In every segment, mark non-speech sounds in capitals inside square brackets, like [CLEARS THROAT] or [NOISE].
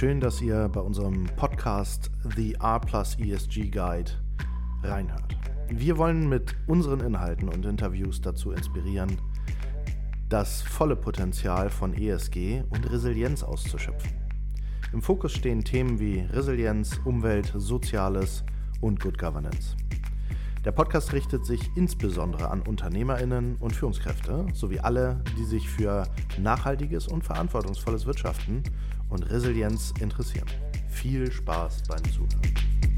Schön, dass ihr bei unserem Podcast The R Plus ESG Guide reinhört. Wir wollen mit unseren Inhalten und Interviews dazu inspirieren, das volle Potenzial von ESG und Resilienz auszuschöpfen. Im Fokus stehen Themen wie Resilienz, Umwelt, Soziales und Good Governance. Der Podcast richtet sich insbesondere an Unternehmerinnen und Führungskräfte sowie alle, die sich für nachhaltiges und verantwortungsvolles Wirtschaften und Resilienz interessieren. Viel Spaß beim Zuhören.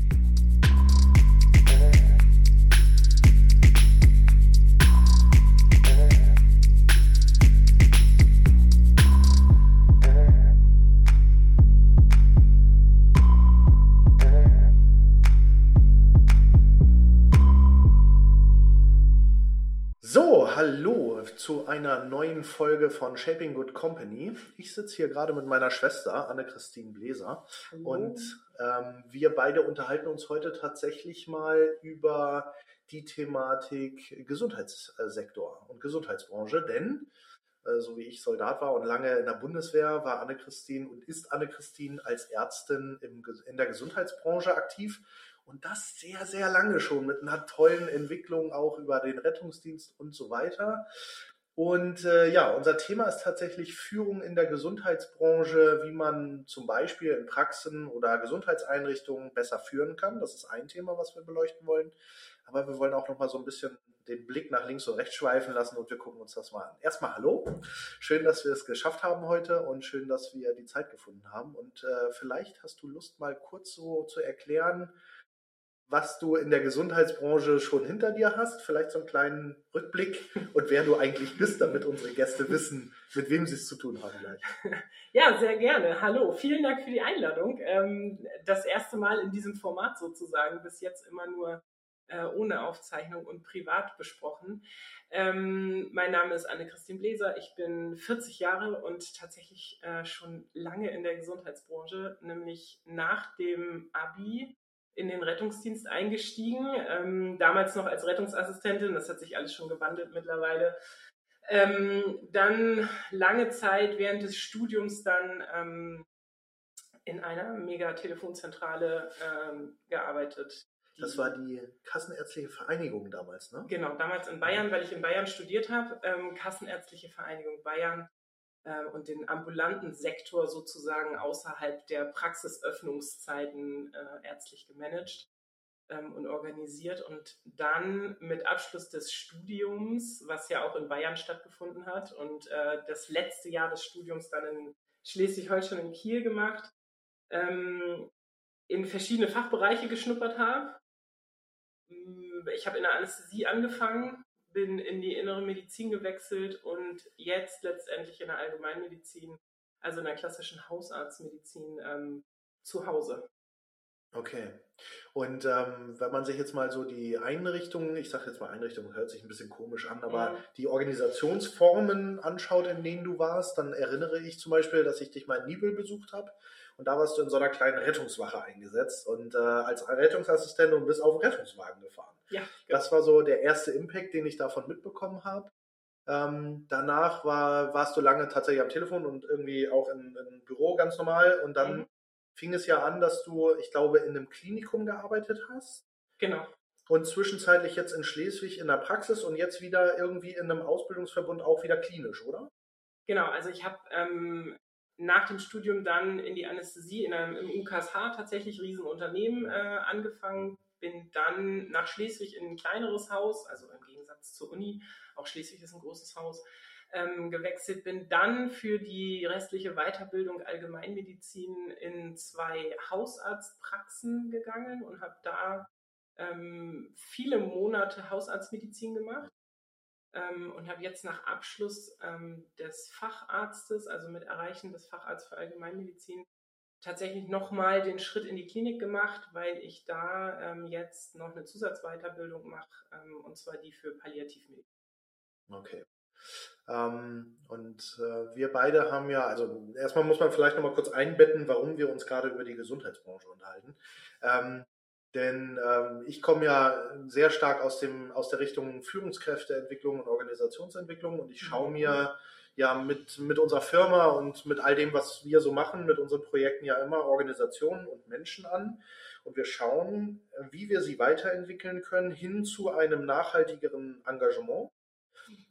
Hallo zu einer neuen Folge von Shaping Good Company. Ich sitze hier gerade mit meiner Schwester Anne-Christine Bläser hallo. und ähm, wir beide unterhalten uns heute tatsächlich mal über die Thematik Gesundheitssektor und Gesundheitsbranche, denn äh, so wie ich Soldat war und lange in der Bundeswehr, war Anne-Christine und ist Anne-Christine als Ärztin im, in der Gesundheitsbranche aktiv und das sehr, sehr lange schon mit einer tollen Entwicklung auch über den Rettungsdienst und so weiter. Und äh, ja, unser Thema ist tatsächlich Führung in der Gesundheitsbranche, wie man zum Beispiel in Praxen oder Gesundheitseinrichtungen besser führen kann. Das ist ein Thema, was wir beleuchten wollen. Aber wir wollen auch noch mal so ein bisschen den Blick nach links und rechts schweifen lassen und wir gucken uns das mal an. Erstmal hallo. Schön, dass wir es geschafft haben heute und schön, dass wir die Zeit gefunden haben. Und äh, vielleicht hast du Lust, mal kurz so zu erklären, was du in der Gesundheitsbranche schon hinter dir hast, vielleicht so einen kleinen Rückblick [LAUGHS] und wer du eigentlich bist, damit unsere Gäste wissen, mit wem sie es zu tun haben gleich. [LAUGHS] Ja, sehr gerne. Hallo, vielen Dank für die Einladung. Ähm, das erste Mal in diesem Format sozusagen, bis jetzt immer nur äh, ohne Aufzeichnung und privat besprochen. Ähm, mein Name ist Anne-Christine Bläser, ich bin 40 Jahre und tatsächlich äh, schon lange in der Gesundheitsbranche, nämlich nach dem ABI in den Rettungsdienst eingestiegen, ähm, damals noch als Rettungsassistentin, das hat sich alles schon gewandelt mittlerweile. Ähm, dann lange Zeit während des Studiums dann ähm, in einer Mega-Telefonzentrale ähm, gearbeitet. Das war die Kassenärztliche Vereinigung damals, ne? Genau, damals in Bayern, weil ich in Bayern studiert habe. Ähm, Kassenärztliche Vereinigung Bayern äh, und den ambulanten Sektor sozusagen außerhalb der Praxisöffnungszeiten äh, ärztlich gemanagt ähm, und organisiert. Und dann mit Abschluss des Studiums, was ja auch in Bayern stattgefunden hat, und äh, das letzte Jahr des Studiums dann in Schleswig-Holstein in Kiel gemacht, ähm, in verschiedene Fachbereiche geschnuppert habe. Ich habe in der Anästhesie angefangen, bin in die innere Medizin gewechselt und jetzt letztendlich in der Allgemeinmedizin, also in der klassischen Hausarztmedizin ähm, zu Hause. Okay. Und ähm, wenn man sich jetzt mal so die Einrichtungen, ich sage jetzt mal Einrichtungen, hört sich ein bisschen komisch an, aber ja. die Organisationsformen anschaut, in denen du warst, dann erinnere ich zum Beispiel, dass ich dich mal in Nibel besucht habe und da warst du in so einer kleinen Rettungswache eingesetzt und äh, als Rettungsassistent und bist auf den Rettungswagen gefahren. Ja, genau. Das war so der erste Impact, den ich davon mitbekommen habe. Ähm, danach war, warst du lange tatsächlich am Telefon und irgendwie auch im Büro ganz normal und dann mhm. fing es ja an, dass du, ich glaube, in einem Klinikum gearbeitet hast. Genau. Und zwischenzeitlich jetzt in Schleswig in der Praxis und jetzt wieder irgendwie in einem Ausbildungsverbund auch wieder klinisch, oder? Genau, also ich habe ähm, nach dem Studium dann in die Anästhesie in einem, im UKSH tatsächlich Riesenunternehmen äh, angefangen, bin dann nach Schleswig in ein kleineres Haus, also im Gegensatz zur Uni, auch Schleswig ist ein großes Haus, ähm, gewechselt, bin dann für die restliche Weiterbildung Allgemeinmedizin in zwei Hausarztpraxen gegangen und habe da ähm, viele Monate Hausarztmedizin gemacht ähm, und habe jetzt nach Abschluss ähm, des Facharztes, also mit Erreichen des Facharztes für Allgemeinmedizin, tatsächlich nochmal den Schritt in die Klinik gemacht, weil ich da ähm, jetzt noch eine Zusatzweiterbildung mache, ähm, und zwar die für Palliativmedizin. Okay. Ähm, und äh, wir beide haben ja, also erstmal muss man vielleicht nochmal kurz einbetten, warum wir uns gerade über die Gesundheitsbranche unterhalten. Ähm, Denn ähm, ich komme ja sehr stark aus, dem, aus der Richtung Führungskräfteentwicklung und Organisationsentwicklung und ich schaue mhm. mir ja mit, mit unserer Firma und mit all dem, was wir so machen, mit unseren Projekten ja immer Organisationen und Menschen an. Und wir schauen, wie wir sie weiterentwickeln können hin zu einem nachhaltigeren Engagement,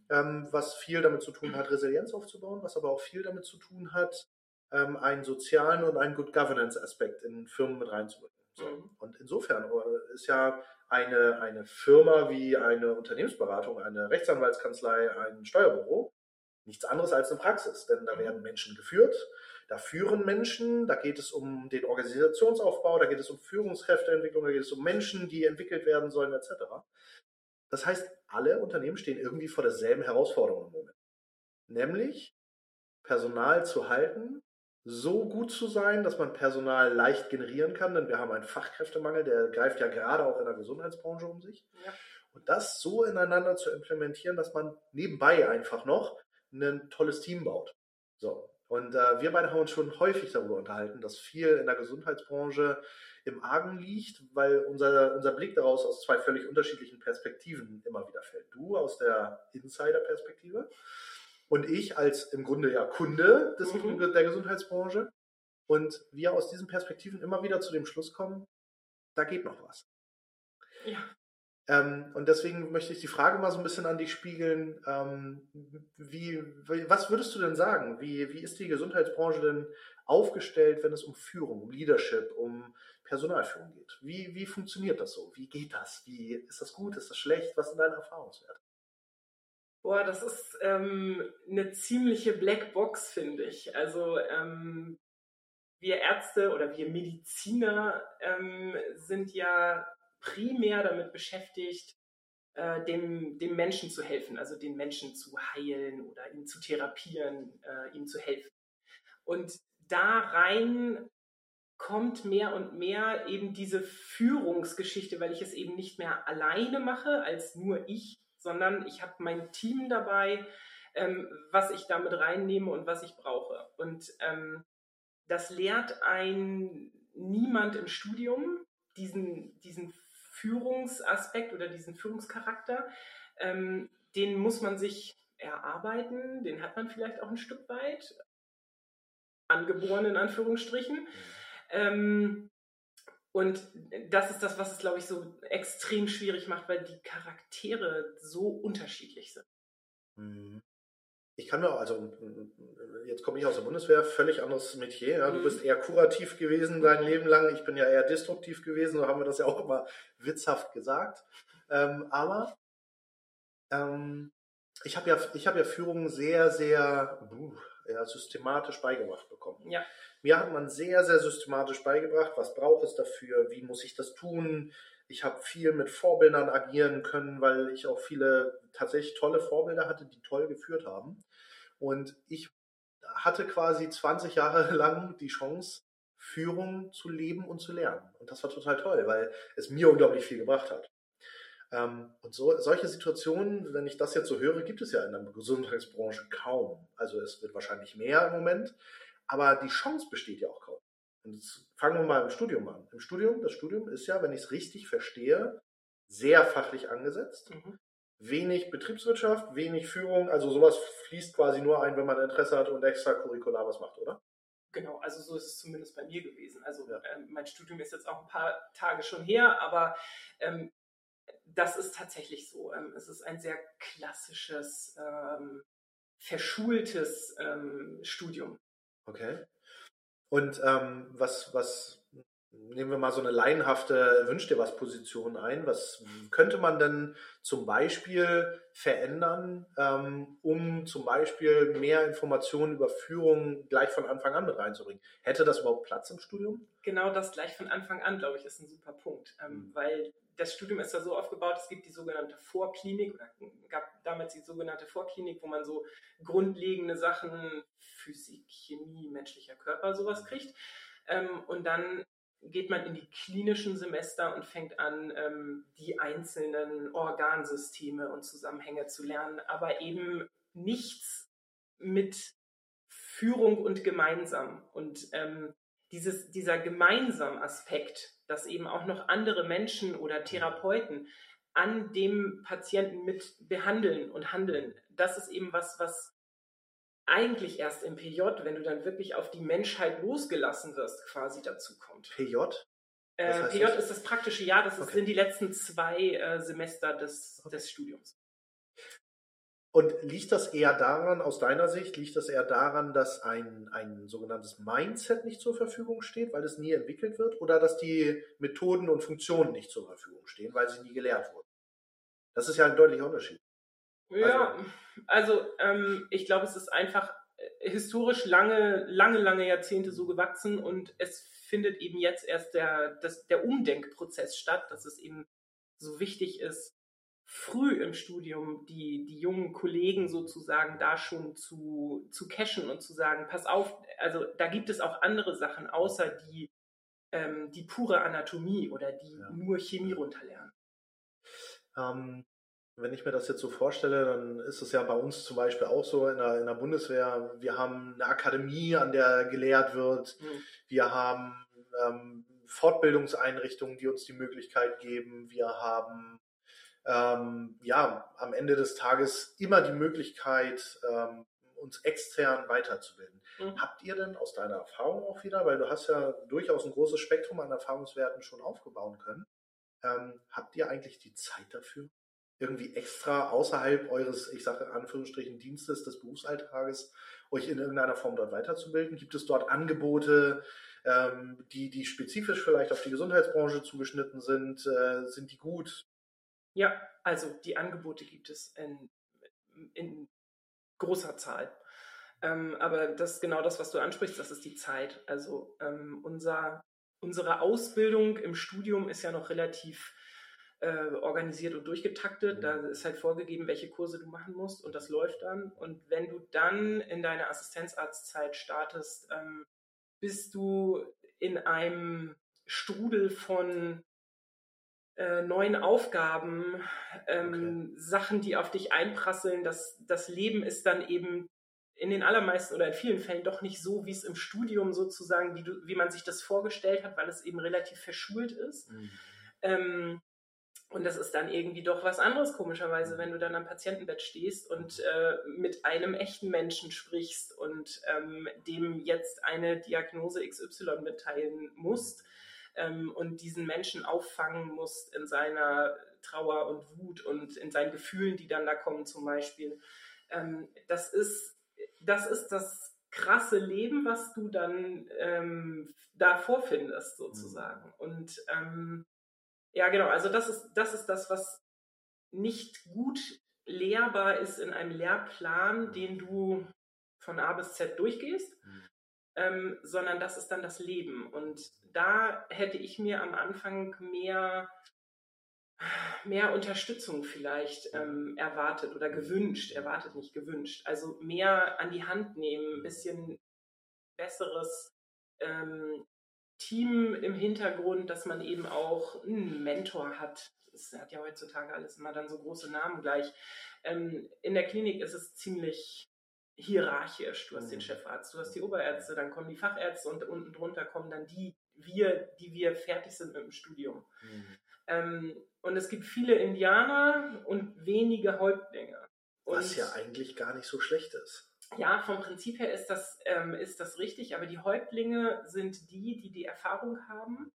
ähm, was viel damit zu tun hat, Resilienz aufzubauen, was aber auch viel damit zu tun hat, ähm, einen sozialen und einen Good Governance Aspekt in Firmen mit reinzubringen. So. Mhm. Und insofern äh, ist ja eine, eine Firma wie eine Unternehmensberatung, eine Rechtsanwaltskanzlei, ein Steuerbüro nichts anderes als eine Praxis, denn da werden Menschen geführt, da führen Menschen, da geht es um den Organisationsaufbau, da geht es um Führungskräfteentwicklung, da geht es um Menschen, die entwickelt werden sollen, etc. Das heißt, alle Unternehmen stehen irgendwie vor derselben Herausforderung im Moment. Nämlich Personal zu halten, so gut zu sein, dass man Personal leicht generieren kann, denn wir haben einen Fachkräftemangel, der greift ja gerade auch in der Gesundheitsbranche um sich. Ja. Und das so ineinander zu implementieren, dass man nebenbei einfach noch ein tolles Team baut. So. Und äh, wir beide haben uns schon häufig darüber unterhalten, dass viel in der Gesundheitsbranche im Argen liegt, weil unser, unser Blick daraus aus zwei völlig unterschiedlichen Perspektiven immer wieder fällt. Du aus der Insider-Perspektive und ich als im Grunde ja Kunde des, mhm. der Gesundheitsbranche. Und wir aus diesen Perspektiven immer wieder zu dem Schluss kommen, da geht noch was. Ja. Ähm, und deswegen möchte ich die Frage mal so ein bisschen an dich spiegeln. Ähm, wie, was würdest du denn sagen? Wie, wie ist die Gesundheitsbranche denn aufgestellt, wenn es um Führung, um Leadership, um Personalführung geht? Wie, wie funktioniert das so? Wie geht das? Wie, ist das gut? Ist das schlecht? Was sind deine Erfahrungswerte? Boah, das ist ähm, eine ziemliche Blackbox, finde ich. Also ähm, wir Ärzte oder wir Mediziner ähm, sind ja primär damit beschäftigt, äh, dem, dem Menschen zu helfen, also den Menschen zu heilen oder ihn zu therapieren, äh, ihm zu helfen. Und da rein kommt mehr und mehr eben diese Führungsgeschichte, weil ich es eben nicht mehr alleine mache als nur ich, sondern ich habe mein Team dabei, ähm, was ich damit reinnehme und was ich brauche. Und ähm, das lehrt ein niemand im Studium, diesen, diesen Führungsaspekt oder diesen Führungscharakter, ähm, den muss man sich erarbeiten, den hat man vielleicht auch ein Stück weit, angeboren in Anführungsstrichen. Ähm, und das ist das, was es, glaube ich, so extrem schwierig macht, weil die Charaktere so unterschiedlich sind. Mhm ich kann mir auch, also jetzt komme ich aus der Bundeswehr, völlig anderes Metier. Ja. Du mhm. bist eher kurativ gewesen dein Leben lang. Ich bin ja eher destruktiv gewesen, so haben wir das ja auch immer witzhaft gesagt. Ähm, aber ähm, ich habe ja, ich habe ja Führung sehr, sehr uh, ja, systematisch beigebracht bekommen. Ja. Mir hat man sehr, sehr systematisch beigebracht, was braucht es dafür, wie muss ich das tun, ich habe viel mit Vorbildern agieren können, weil ich auch viele tatsächlich tolle Vorbilder hatte, die toll geführt haben. Und ich hatte quasi 20 Jahre [LAUGHS] lang die Chance, Führung zu leben und zu lernen. Und das war total toll, weil es mir unglaublich viel gebracht hat. Ähm, und so, solche Situationen, wenn ich das jetzt so höre, gibt es ja in der Gesundheitsbranche kaum. Also es wird wahrscheinlich mehr im Moment, aber die Chance besteht ja auch kaum. Und jetzt fangen wir mal im Studium an. Im Studium, das Studium ist ja, wenn ich es richtig verstehe, sehr fachlich angesetzt. Mhm. Wenig Betriebswirtschaft, wenig Führung, also sowas fließt quasi nur ein, wenn man Interesse hat und extracurricular was macht, oder? Genau, also so ist es zumindest bei mir gewesen. Also ja. ähm, mein Studium ist jetzt auch ein paar Tage schon her, aber ähm, das ist tatsächlich so. Ähm, es ist ein sehr klassisches, ähm, verschultes ähm, Studium. Okay. Und ähm, was, was, nehmen wir mal so eine laienhafte Wünsch dir was Position ein. Was könnte man denn zum Beispiel verändern, ähm, um zum Beispiel mehr Informationen über Führung gleich von Anfang an mit reinzubringen? Hätte das überhaupt Platz im Studium? Genau das gleich von Anfang an, glaube ich, ist ein super Punkt, ähm, mhm. weil das Studium ist ja so aufgebaut, es gibt die sogenannte Vorklinik oder gab damals die sogenannte Vorklinik, wo man so grundlegende Sachen, Physik, Chemie, menschlicher Körper, sowas kriegt. Ähm, und dann geht man in die klinischen Semester und fängt an, ähm, die einzelnen Organsysteme und Zusammenhänge zu lernen, aber eben nichts mit Führung und gemeinsam. Und ähm, dieses, dieser gemeinsam Aspekt, dass eben auch noch andere Menschen oder Therapeuten an dem Patienten mit behandeln und handeln. Das ist eben was, was eigentlich erst im PJ, wenn du dann wirklich auf die Menschheit losgelassen wirst, quasi dazu kommt. PJ? Äh, PJ das? ist das praktische Jahr, das okay. sind die letzten zwei äh, Semester des, okay. des Studiums. Und liegt das eher daran, aus deiner Sicht, liegt das eher daran, dass ein, ein sogenanntes Mindset nicht zur Verfügung steht, weil es nie entwickelt wird, oder dass die Methoden und Funktionen nicht zur Verfügung stehen, weil sie nie gelehrt wurden? Das ist ja ein deutlicher Unterschied. Ja, also, also ähm, ich glaube, es ist einfach äh, historisch lange, lange, lange Jahrzehnte so gewachsen und es findet eben jetzt erst der, das, der Umdenkprozess statt, dass es eben so wichtig ist, früh im Studium die, die jungen Kollegen sozusagen da schon zu, zu cashen und zu sagen, pass auf, also da gibt es auch andere Sachen außer die, ähm, die pure Anatomie oder die ja. nur Chemie runterlernen. Ähm, wenn ich mir das jetzt so vorstelle, dann ist es ja bei uns zum Beispiel auch so in der, in der Bundeswehr, wir haben eine Akademie, an der gelehrt wird, mhm. wir haben ähm, Fortbildungseinrichtungen, die uns die Möglichkeit geben, wir haben ähm, ja, am Ende des Tages immer die Möglichkeit, ähm, uns extern weiterzubilden. Mhm. Habt ihr denn aus deiner Erfahrung auch wieder, weil du hast ja durchaus ein großes Spektrum an Erfahrungswerten schon aufgebauen können, ähm, habt ihr eigentlich die Zeit dafür? Irgendwie extra außerhalb eures, ich sage in Anführungsstrichen, Dienstes des Berufsalltages, euch in irgendeiner Form dort weiterzubilden? Gibt es dort Angebote, ähm, die, die spezifisch vielleicht auf die Gesundheitsbranche zugeschnitten sind? Äh, sind die gut? Ja, also die Angebote gibt es in, in großer Zahl. Ähm, aber das ist genau das, was du ansprichst, das ist die Zeit. Also ähm, unser, unsere Ausbildung im Studium ist ja noch relativ äh, organisiert und durchgetaktet. Da mhm. ist halt vorgegeben, welche Kurse du machen musst und das läuft dann. Und wenn du dann in deine Assistenzarztzeit startest, ähm, bist du in einem Strudel von äh, neuen Aufgaben, ähm, okay. Sachen, die auf dich einprasseln. Das, das Leben ist dann eben in den allermeisten oder in vielen Fällen doch nicht so, wie es im Studium sozusagen, wie, du, wie man sich das vorgestellt hat, weil es eben relativ verschult ist. Mhm. Ähm, und das ist dann irgendwie doch was anderes, komischerweise, wenn du dann am Patientenbett stehst und äh, mit einem echten Menschen sprichst und ähm, dem jetzt eine Diagnose XY mitteilen musst ähm, und diesen Menschen auffangen musst in seiner Trauer und Wut und in seinen Gefühlen, die dann da kommen zum Beispiel. Ähm, das, ist, das ist das krasse Leben, was du dann ähm, da vorfindest sozusagen. Mhm. Und ähm, ja, genau, also das ist, das ist das, was nicht gut lehrbar ist in einem Lehrplan, mhm. den du von A bis Z durchgehst, mhm. ähm, sondern das ist dann das Leben. Und da hätte ich mir am Anfang mehr, mehr Unterstützung vielleicht ähm, erwartet oder gewünscht, erwartet nicht gewünscht. Also mehr an die Hand nehmen, ein bisschen besseres ähm, Team im Hintergrund, dass man eben auch einen Mentor hat. Es hat ja heutzutage alles immer dann so große Namen gleich. Ähm, in der Klinik ist es ziemlich hierarchisch. Du hast den mhm. Chefarzt, du hast die Oberärzte, dann kommen die Fachärzte und unten drunter kommen dann die, wir, die wir fertig sind mit dem Studium. Mhm. Ähm, und es gibt viele Indianer und wenige Häuptlinge. Und Was ja eigentlich gar nicht so schlecht ist. Ja, vom Prinzip her ist das, ähm, ist das richtig, aber die Häuptlinge sind die, die die Erfahrung haben.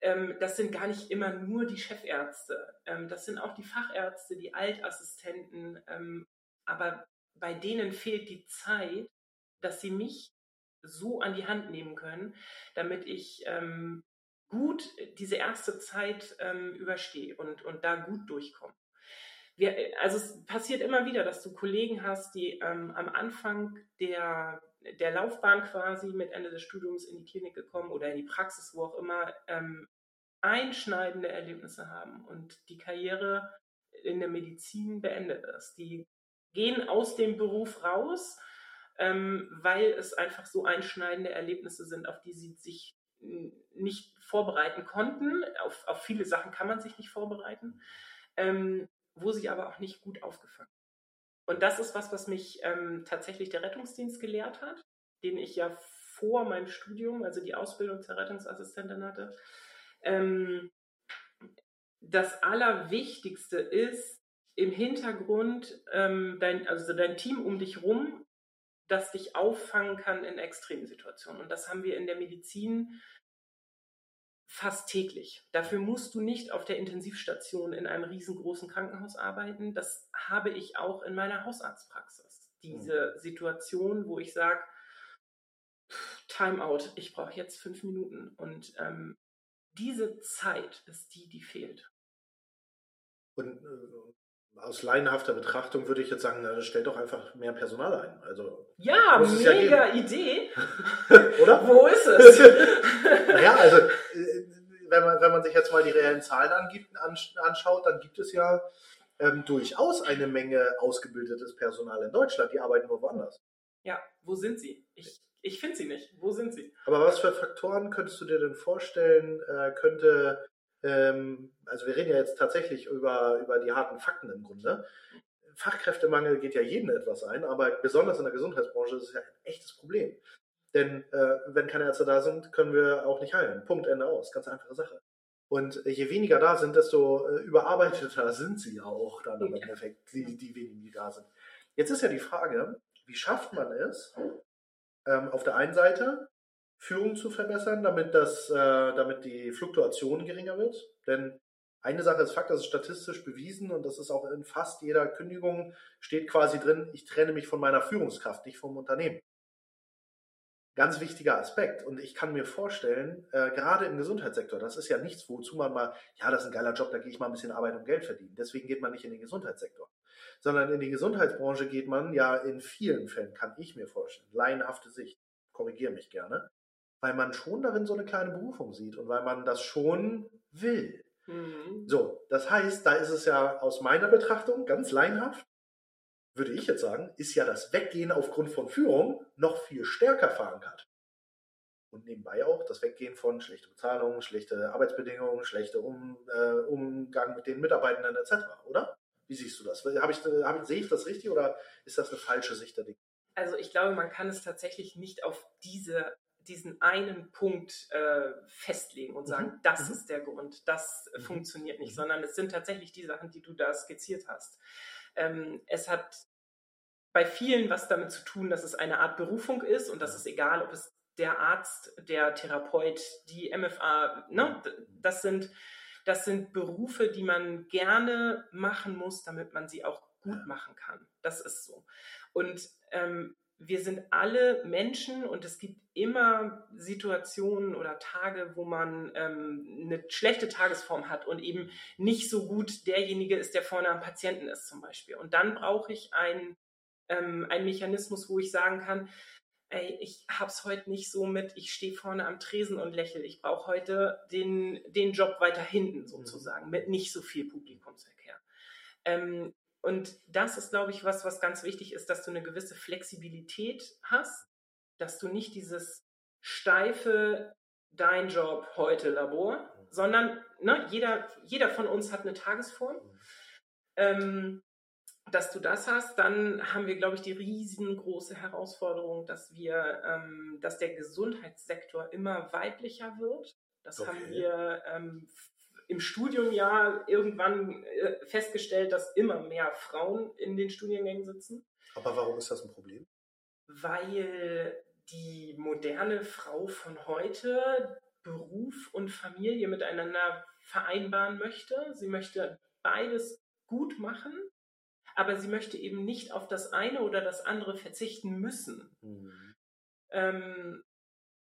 Ähm, das sind gar nicht immer nur die Chefärzte. Ähm, das sind auch die Fachärzte, die Altassistenten. Ähm, aber bei denen fehlt die Zeit, dass sie mich so an die Hand nehmen können, damit ich ähm, gut diese erste Zeit ähm, überstehe und, und da gut durchkomme. Wir, also es passiert immer wieder, dass du Kollegen hast, die ähm, am Anfang der, der Laufbahn quasi mit Ende des Studiums in die Klinik gekommen oder in die Praxis, wo auch immer, ähm, einschneidende Erlebnisse haben und die Karriere in der Medizin beendet ist. Die gehen aus dem Beruf raus, ähm, weil es einfach so einschneidende Erlebnisse sind, auf die sie sich nicht vorbereiten konnten. Auf, auf viele Sachen kann man sich nicht vorbereiten, ähm, wo sie aber auch nicht gut aufgefangen. Und das ist was, was mich ähm, tatsächlich der Rettungsdienst gelehrt hat, den ich ja vor meinem Studium, also die Ausbildung zur Rettungsassistentin hatte. Ähm, das Allerwichtigste ist im Hintergrund ähm, dein, also dein Team um dich rum, das dich auffangen kann in Extremsituationen. Und das haben wir in der Medizin fast täglich. Dafür musst du nicht auf der Intensivstation in einem riesengroßen Krankenhaus arbeiten. Das habe ich auch in meiner Hausarztpraxis. Diese Situation, wo ich sage, Timeout, ich brauche jetzt fünf Minuten. Und ähm, diese Zeit ist die, die fehlt. Und äh, aus laienhafter Betrachtung würde ich jetzt sagen, na, stell doch einfach mehr Personal ein. Also, ja, mega ja Idee. [LAUGHS] Oder? Wo ist es? [LAUGHS] naja, also äh, wenn man, wenn man sich jetzt mal die reellen Zahlen angibt, anschaut, dann gibt es ja ähm, durchaus eine Menge ausgebildetes Personal in Deutschland, die arbeiten nur woanders. Ja, wo sind sie? Ich, ich finde sie nicht. Wo sind sie? Aber was für Faktoren könntest du dir denn vorstellen, äh, könnte, ähm, also wir reden ja jetzt tatsächlich über, über die harten Fakten im Grunde. Fachkräftemangel geht ja jeden etwas ein, aber besonders in der Gesundheitsbranche ist es ja ein echtes Problem. Denn äh, wenn keine Ärzte da sind, können wir auch nicht heilen. Punkt, Ende aus. Ganz einfache Sache. Und je weniger da sind, desto äh, überarbeiteter [LAUGHS] sind sie auch dann im Endeffekt, die, die wenigen, die da sind. Jetzt ist ja die Frage, wie schafft man es, ähm, auf der einen Seite Führung zu verbessern, damit, das, äh, damit die Fluktuation geringer wird? Denn eine Sache ist Fakt, das ist statistisch bewiesen und das ist auch in fast jeder Kündigung steht quasi drin, ich trenne mich von meiner Führungskraft, nicht vom Unternehmen. Ganz wichtiger Aspekt. Und ich kann mir vorstellen, äh, gerade im Gesundheitssektor, das ist ja nichts, wozu man mal, ja, das ist ein geiler Job, da gehe ich mal ein bisschen Arbeit und Geld verdienen. Deswegen geht man nicht in den Gesundheitssektor. Sondern in die Gesundheitsbranche geht man ja in vielen Fällen, kann ich mir vorstellen, laienhafte Sicht, korrigiere mich gerne, weil man schon darin so eine kleine Berufung sieht und weil man das schon will. Mhm. So, das heißt, da ist es ja aus meiner Betrachtung ganz laienhaft, würde ich jetzt sagen, ist ja das Weggehen aufgrund von Führung noch viel stärker verankert. Und nebenbei auch das Weggehen von schlechter Bezahlung, schlechte Arbeitsbedingungen, schlechter um, äh, Umgang mit den Mitarbeitenden etc., oder? Wie siehst du das? Hab ich, hab ich, sehe ich das richtig oder ist das eine falsche Sicht der Dinge? Also ich glaube, man kann es tatsächlich nicht auf diese, diesen einen Punkt äh, festlegen und sagen, mhm. das mhm. ist der Grund, das mhm. funktioniert nicht, mhm. sondern es sind tatsächlich die Sachen, die du da skizziert hast. Ähm, es hat bei vielen was damit zu tun, dass es eine Art Berufung ist und das ist egal, ob es der Arzt, der Therapeut, die MFA, ne, das sind, das sind Berufe, die man gerne machen muss, damit man sie auch gut machen kann. Das ist so. Und ähm, wir sind alle Menschen und es gibt immer Situationen oder Tage, wo man ähm, eine schlechte Tagesform hat und eben nicht so gut derjenige ist, der vorne am Patienten ist zum Beispiel. Und dann brauche ich einen, ähm, einen Mechanismus, wo ich sagen kann, ey, ich hab's heute nicht so mit, ich stehe vorne am Tresen und lächle. Ich brauche heute den, den Job weiter hinten mhm. sozusagen, mit nicht so viel Publikumsverkehr. Ähm, und das ist, glaube ich, was, was ganz wichtig ist, dass du eine gewisse Flexibilität hast, dass du nicht dieses steife, dein Job heute Labor, sondern ne, jeder, jeder von uns hat eine Tagesform. Ähm, dass du das hast, dann haben wir, glaube ich, die riesengroße Herausforderung, dass wir, ähm, dass der Gesundheitssektor immer weiblicher wird. Das okay. haben wir ähm, im Studium ja irgendwann äh, festgestellt, dass immer mehr Frauen in den Studiengängen sitzen. Aber warum ist das ein Problem? Weil die moderne Frau von heute Beruf und Familie miteinander vereinbaren möchte. Sie möchte beides gut machen, aber sie möchte eben nicht auf das eine oder das andere verzichten müssen. Mhm. Ähm,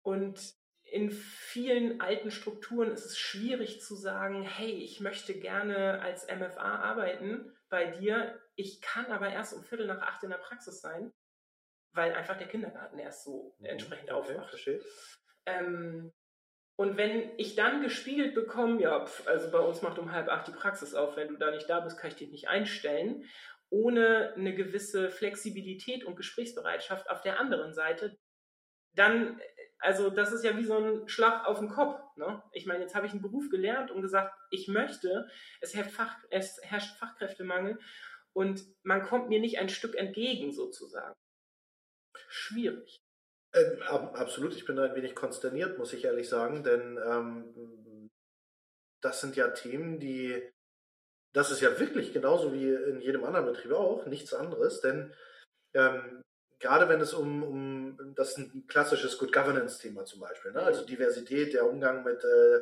und in vielen alten Strukturen ist es schwierig zu sagen, hey, ich möchte gerne als MFA arbeiten bei dir, ich kann aber erst um Viertel nach acht in der Praxis sein, weil einfach der Kindergarten erst so mhm. entsprechend okay, aufwacht. Ähm, und wenn ich dann gespiegelt bekomme, ja, pf, also bei uns macht um halb acht die Praxis auf, wenn du da nicht da bist, kann ich dich nicht einstellen, ohne eine gewisse Flexibilität und Gesprächsbereitschaft auf der anderen Seite, dann also das ist ja wie so ein Schlag auf den Kopf. Ne? Ich meine, jetzt habe ich einen Beruf gelernt und gesagt, ich möchte, es herrscht, Fach, es herrscht Fachkräftemangel und man kommt mir nicht ein Stück entgegen sozusagen. Schwierig. Äh, absolut, ich bin da ein wenig konsterniert, muss ich ehrlich sagen, denn ähm, das sind ja Themen, die, das ist ja wirklich genauso wie in jedem anderen Betrieb auch, nichts anderes, denn ähm, gerade wenn es um, um, das ist ein klassisches Good Governance-Thema zum Beispiel, ne? also Diversität, der Umgang mit, äh,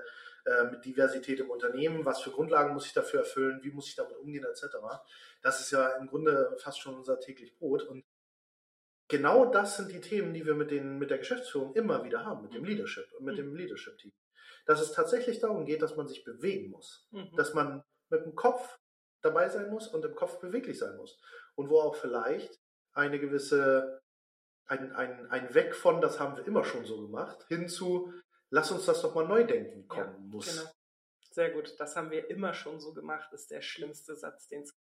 äh, mit Diversität im Unternehmen, was für Grundlagen muss ich dafür erfüllen, wie muss ich damit umgehen, etc. Das ist ja im Grunde fast schon unser täglich Brot und genau das sind die Themen, die wir mit, den, mit der Geschäftsführung immer wieder haben, mit dem Leadership, mit dem Leadership-Team. Dass es tatsächlich darum geht, dass man sich bewegen muss, mhm. dass man mit dem Kopf dabei sein muss und im Kopf beweglich sein muss. Und wo auch vielleicht eine gewisse, ein, ein, ein Weg von, das haben wir immer schon so gemacht, hin zu, lass uns das doch mal neu denken kommen ja, muss. Genau. Sehr gut, das haben wir immer schon so gemacht, ist der schlimmste Satz, den es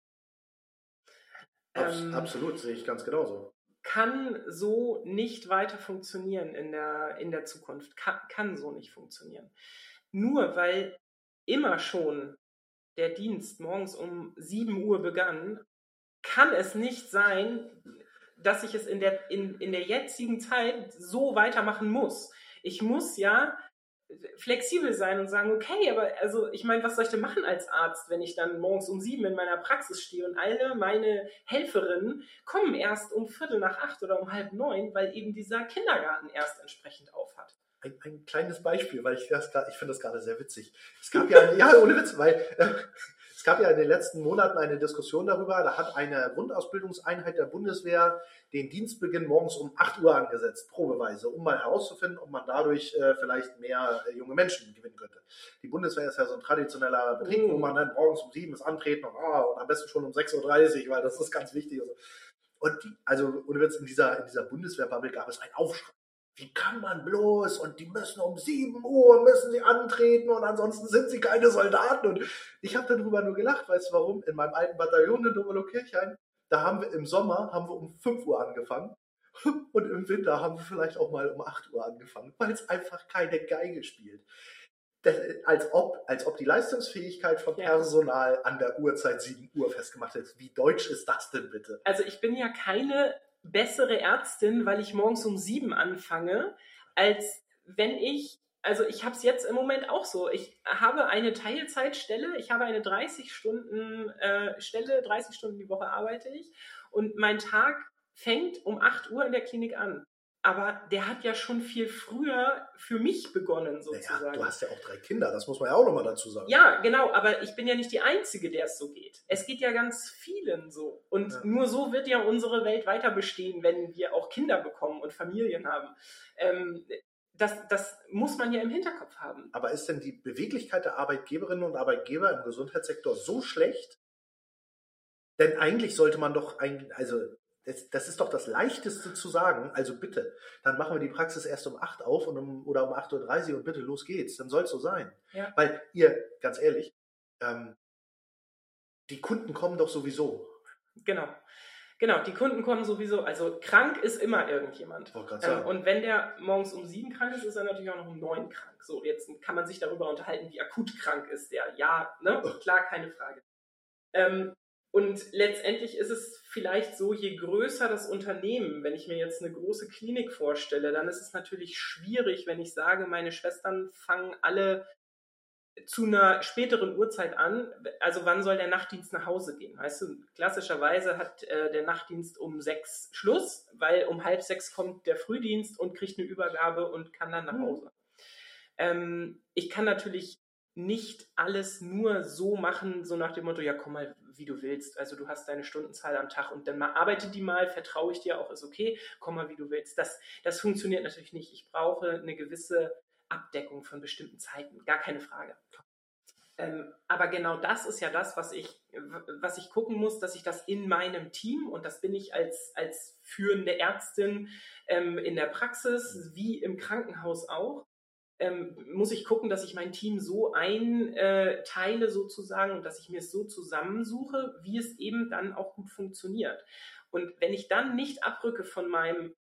Abs ähm, Absolut, sehe ich ganz genauso. Kann so nicht weiter funktionieren in der, in der Zukunft. Kann, kann so nicht funktionieren. Nur weil immer schon der Dienst morgens um 7 Uhr begann, kann es nicht sein, dass ich es in der, in, in der jetzigen Zeit so weitermachen muss. Ich muss ja flexibel sein und sagen, okay, aber also ich meine, was soll ich denn machen als Arzt, wenn ich dann morgens um sieben in meiner Praxis stehe und alle meine Helferinnen kommen erst um Viertel nach acht oder um halb neun, weil eben dieser Kindergarten erst entsprechend aufhat. Ein, ein kleines Beispiel, weil ich das ich finde das gerade sehr witzig. Es gab ja, ja ohne Witz, weil äh, es gab ja in den letzten Monaten eine Diskussion darüber, da hat eine Grundausbildungseinheit der Bundeswehr den Dienstbeginn morgens um 8 Uhr angesetzt, probeweise, um mal herauszufinden, ob man dadurch äh, vielleicht mehr äh, junge Menschen gewinnen könnte. Die Bundeswehr ist ja so ein traditioneller Betrieb, mhm. wo man dann morgens um 7 ist antreten und, oh, und am besten schon um 6.30 Uhr, weil das ist ganz wichtig. Und, so. und die, also ohne Witz, in dieser, in dieser Bundeswehrbubble gab es einen Aufschrei wie kann man bloß? Und die müssen um 7 Uhr müssen sie antreten und ansonsten sind sie keine Soldaten. Und ich habe darüber nur gelacht, weißt du warum? In meinem alten Bataillon in Domelo-Kirchhain, da haben wir im Sommer haben wir um 5 Uhr angefangen. [LAUGHS] Und im Winter haben wir vielleicht auch mal um 8 Uhr angefangen, weil es einfach keine Geige spielt. Das, als, ob, als ob die Leistungsfähigkeit von Personal an der Uhrzeit 7 Uhr festgemacht ist. Wie deutsch ist das denn bitte? Also ich bin ja keine bessere Ärztin, weil ich morgens um sieben anfange, als wenn ich, also ich habe es jetzt im Moment auch so. Ich habe eine Teilzeitstelle, ich habe eine 30 Stunden äh, Stelle, 30 Stunden die Woche arbeite ich und mein Tag fängt um 8 Uhr in der Klinik an aber der hat ja schon viel früher für mich begonnen, sozusagen. Naja, du hast ja auch drei Kinder, das muss man ja auch nochmal dazu sagen. Ja, genau, aber ich bin ja nicht die Einzige, der es so geht. Es geht ja ganz vielen so. Und ja. nur so wird ja unsere Welt weiter bestehen, wenn wir auch Kinder bekommen und Familien haben. Ähm, das, das muss man ja im Hinterkopf haben. Aber ist denn die Beweglichkeit der Arbeitgeberinnen und Arbeitgeber im Gesundheitssektor so schlecht? Denn eigentlich sollte man doch, ein, also das, das, ist doch das Leichteste zu sagen. Also bitte, dann machen wir die Praxis erst um 8 auf und um, oder um 8.30 Uhr und bitte los geht's. Dann soll es so sein. Ja. Weil ihr, ganz ehrlich, ähm, die Kunden kommen doch sowieso. Genau. Genau, die Kunden kommen sowieso. Also krank ist immer irgendjemand. Ähm, und wenn der morgens um sieben krank ist, ist er natürlich auch noch um neun krank. So, jetzt kann man sich darüber unterhalten, wie akut krank ist der. Ja, ne? Klar, keine Frage. Ähm, und letztendlich ist es vielleicht so, je größer das Unternehmen, wenn ich mir jetzt eine große Klinik vorstelle, dann ist es natürlich schwierig, wenn ich sage, meine Schwestern fangen alle zu einer späteren Uhrzeit an. Also wann soll der Nachtdienst nach Hause gehen? Weißt du, klassischerweise hat äh, der Nachtdienst um sechs Schluss, weil um halb sechs kommt der Frühdienst und kriegt eine Übergabe und kann dann nach mhm. Hause. Mhm. Ähm, ich kann natürlich nicht alles nur so machen, so nach dem Motto, ja komm mal, wie du willst. Also du hast deine Stundenzahl am Tag und dann mal arbeite die mal, vertraue ich dir auch, ist okay, komm mal, wie du willst. Das, das funktioniert natürlich nicht. Ich brauche eine gewisse Abdeckung von bestimmten Zeiten, gar keine Frage. Ähm, aber genau das ist ja das, was ich, was ich gucken muss, dass ich das in meinem Team, und das bin ich als, als führende Ärztin ähm, in der Praxis wie im Krankenhaus auch, ähm, muss ich gucken, dass ich mein Team so einteile sozusagen und dass ich mir es so zusammensuche, wie es eben dann auch gut funktioniert. Und wenn ich dann nicht abrücke von meinem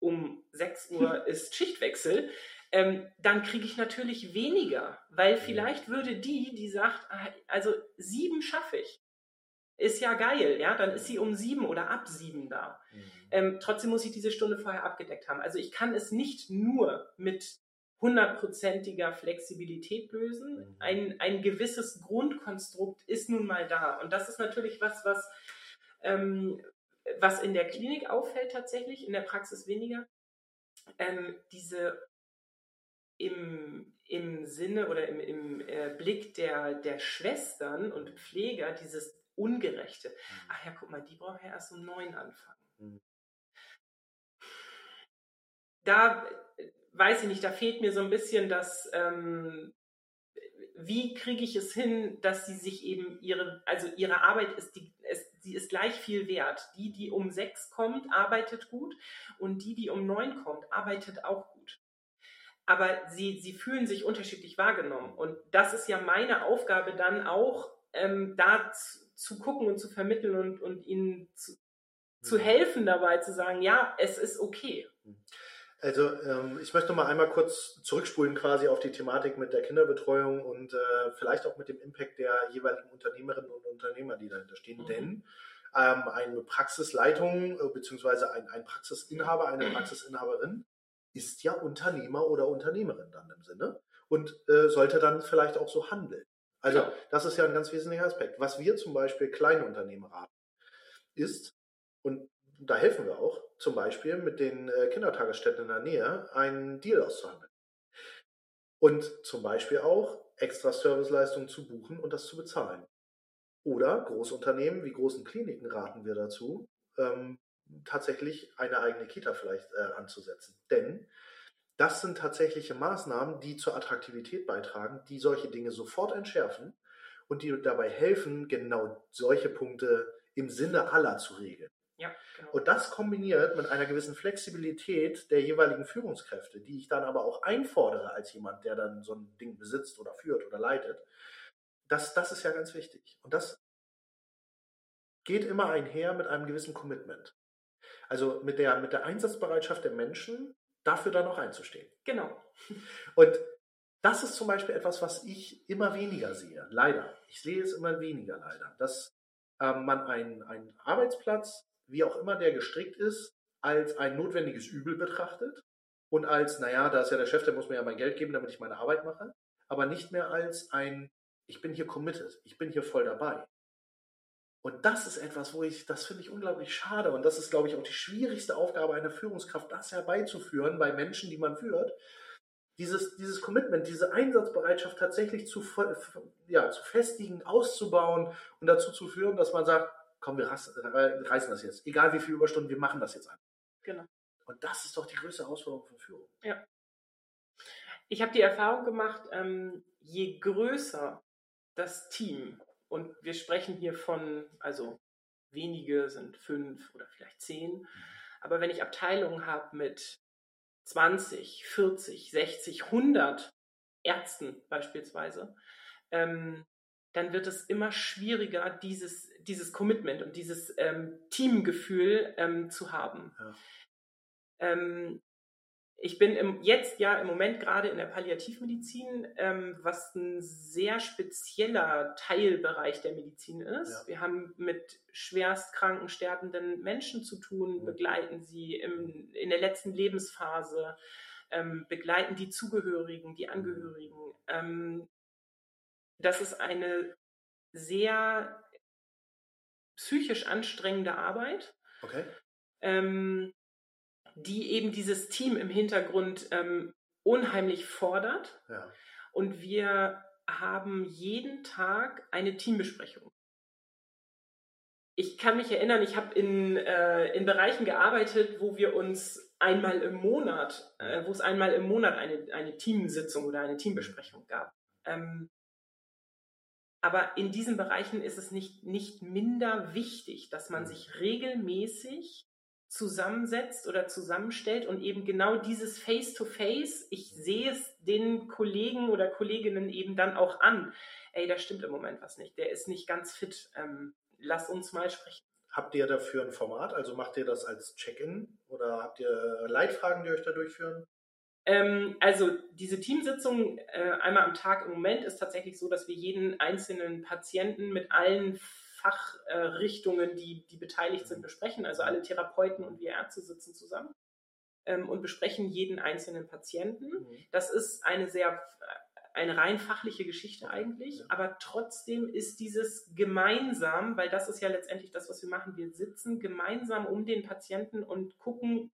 um 6 [LAUGHS] Uhr ist Schichtwechsel, ähm, dann kriege ich natürlich weniger, weil vielleicht würde die, die sagt, ah, also sieben schaffe ich, ist ja geil, ja, dann ist sie um sieben oder ab sieben da. Mhm. Ähm, trotzdem muss ich diese Stunde vorher abgedeckt haben. Also ich kann es nicht nur mit hundertprozentiger Flexibilität lösen. Mhm. Ein, ein gewisses Grundkonstrukt ist nun mal da. Und das ist natürlich was, was, ähm, was in der Klinik auffällt tatsächlich, in der Praxis weniger. Ähm, diese im, im Sinne oder im, im äh, Blick der, der Schwestern und Pfleger dieses Ungerechte. Mhm. Ach ja, guck mal, die brauchen ja erst um neun anfangen. Mhm. Da weiß ich nicht, da fehlt mir so ein bisschen das, ähm, wie kriege ich es hin, dass sie sich eben ihre, also ihre Arbeit ist, die, ist, sie ist gleich viel wert. Die, die um sechs kommt, arbeitet gut und die, die um neun kommt, arbeitet auch gut. Aber sie, sie fühlen sich unterschiedlich wahrgenommen. Und das ist ja meine Aufgabe dann auch, ähm, da zu, zu, gucken und zu vermitteln und, und ihnen zu, zu mhm. helfen dabei, zu sagen, ja, es ist okay. Also ähm, ich möchte noch mal einmal kurz zurückspulen quasi auf die Thematik mit der Kinderbetreuung und äh, vielleicht auch mit dem Impact der jeweiligen Unternehmerinnen und Unternehmer, die dahinter stehen. Mhm. Denn ähm, eine Praxisleitung äh, beziehungsweise ein, ein Praxisinhaber, eine Praxisinhaberin ist ja Unternehmer oder Unternehmerin dann im Sinne und äh, sollte dann vielleicht auch so handeln. Also ja. das ist ja ein ganz wesentlicher Aspekt. Was wir zum Beispiel kleine Unternehmen raten, ist, und da helfen wir auch, zum Beispiel mit den äh, Kindertagesstätten in der Nähe einen Deal auszuhandeln. Und zum Beispiel auch extra Serviceleistungen zu buchen und das zu bezahlen. Oder Großunternehmen wie großen Kliniken raten wir dazu, ähm, tatsächlich eine eigene Kita vielleicht äh, anzusetzen. Denn das sind tatsächliche Maßnahmen, die zur Attraktivität beitragen, die solche Dinge sofort entschärfen und die dabei helfen, genau solche Punkte im Sinne aller zu regeln. Ja, genau. Und das kombiniert mit einer gewissen Flexibilität der jeweiligen Führungskräfte, die ich dann aber auch einfordere als jemand, der dann so ein Ding besitzt oder führt oder leitet, das, das ist ja ganz wichtig. Und das geht immer einher mit einem gewissen Commitment. Also mit der, mit der Einsatzbereitschaft der Menschen, dafür dann auch einzustehen. Genau. [LAUGHS] Und das ist zum Beispiel etwas, was ich immer weniger sehe. Leider. Ich sehe es immer weniger leider. Dass ähm, man einen, einen Arbeitsplatz wie auch immer der gestrickt ist, als ein notwendiges Übel betrachtet und als, naja, da ist ja der Chef, der muss mir ja mein Geld geben, damit ich meine Arbeit mache, aber nicht mehr als ein, ich bin hier committed, ich bin hier voll dabei. Und das ist etwas, wo ich, das finde ich unglaublich schade. Und das ist, glaube ich, auch die schwierigste Aufgabe einer Führungskraft, das herbeizuführen bei Menschen, die man führt. Dieses, dieses Commitment, diese Einsatzbereitschaft tatsächlich zu, ja, zu festigen, auszubauen und dazu zu führen, dass man sagt, komm, wir reißen das jetzt. Egal wie viele Überstunden, wir machen das jetzt einfach. Genau. Und das ist doch die größte Herausforderung von Führung. Ja. Ich habe die Erfahrung gemacht, ähm, je größer das Team, und wir sprechen hier von, also wenige sind fünf oder vielleicht zehn, aber wenn ich Abteilungen habe mit 20, 40, 60, 100 Ärzten beispielsweise, ähm, dann wird es immer schwieriger, dieses, dieses Commitment und dieses ähm, Teamgefühl ähm, zu haben. Ja. Ähm, ich bin im, jetzt ja im Moment gerade in der Palliativmedizin, ähm, was ein sehr spezieller Teilbereich der Medizin ist. Ja. Wir haben mit schwerstkranken, sterbenden Menschen zu tun, mhm. begleiten sie im, in der letzten Lebensphase, ähm, begleiten die Zugehörigen, die Angehörigen. Ähm, das ist eine sehr psychisch anstrengende Arbeit, okay. ähm, die eben dieses Team im Hintergrund ähm, unheimlich fordert. Ja. Und wir haben jeden Tag eine Teambesprechung. Ich kann mich erinnern, ich habe in, äh, in Bereichen gearbeitet, wo wir uns einmal im Monat, äh, wo es einmal im Monat eine, eine Teamsitzung oder eine Teambesprechung gab. Ähm, aber in diesen Bereichen ist es nicht, nicht minder wichtig, dass man mhm. sich regelmäßig zusammensetzt oder zusammenstellt und eben genau dieses Face-to-Face, -face, ich sehe es den Kollegen oder Kolleginnen eben dann auch an. Ey, da stimmt im Moment was nicht. Der ist nicht ganz fit. Ähm, lass uns mal sprechen. Habt ihr dafür ein Format? Also macht ihr das als Check-in oder habt ihr Leitfragen, die euch da durchführen? Ähm, also diese Teamsitzung äh, einmal am Tag im Moment ist tatsächlich so, dass wir jeden einzelnen Patienten mit allen Fachrichtungen, äh, die, die beteiligt sind, besprechen. Also alle Therapeuten und wir Ärzte sitzen zusammen. ähm, und besprechen jeden einzelnen Patienten. Mhm. Das ist eine sehr eine rein fachliche Geschichte eigentlich, Ja. aber trotzdem ist dieses gemeinsam, weil das ist ja letztendlich das, was wir machen. Wir sitzen gemeinsam um den Patienten und gucken,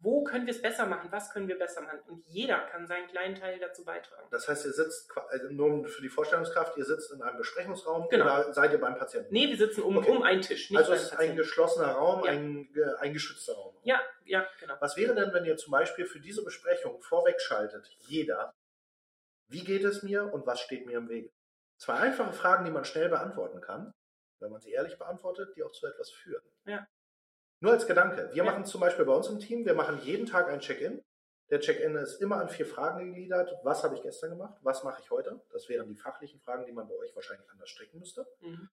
wo können wir es besser machen, was können wir besser machen. Und jeder kann seinen kleinen Teil dazu beitragen. Das heißt, ihr sitzt, also nur für die Vorstellungskraft, ihr sitzt in einem Besprechungsraum Genau. oder seid ihr beim Patienten? Nee, wir sitzen um, Okay. um einen Tisch, also es ist ein Patienten. geschlossener Raum, Ja. ein, ein geschützter Raum. Ja, ja, genau. Was wäre denn, wenn ihr zum Beispiel für diese Besprechung vorwegschaltet, jeder, wie geht es mir und was steht mir im Weg? Zwei einfache Fragen, die man schnell beantworten kann, wenn man sie ehrlich beantwortet, die auch zu etwas führen. Ja. Nur als Gedanke. Wir Ja. machen zum Beispiel bei uns im Team, wir machen jeden Tag ein Check-in. Der Check-in ist immer an vier Fragen gegliedert. Was habe ich gestern gemacht? Was mache ich heute? Das wären die fachlichen Fragen, die man bei euch wahrscheinlich anders stricken müsste. Mhm.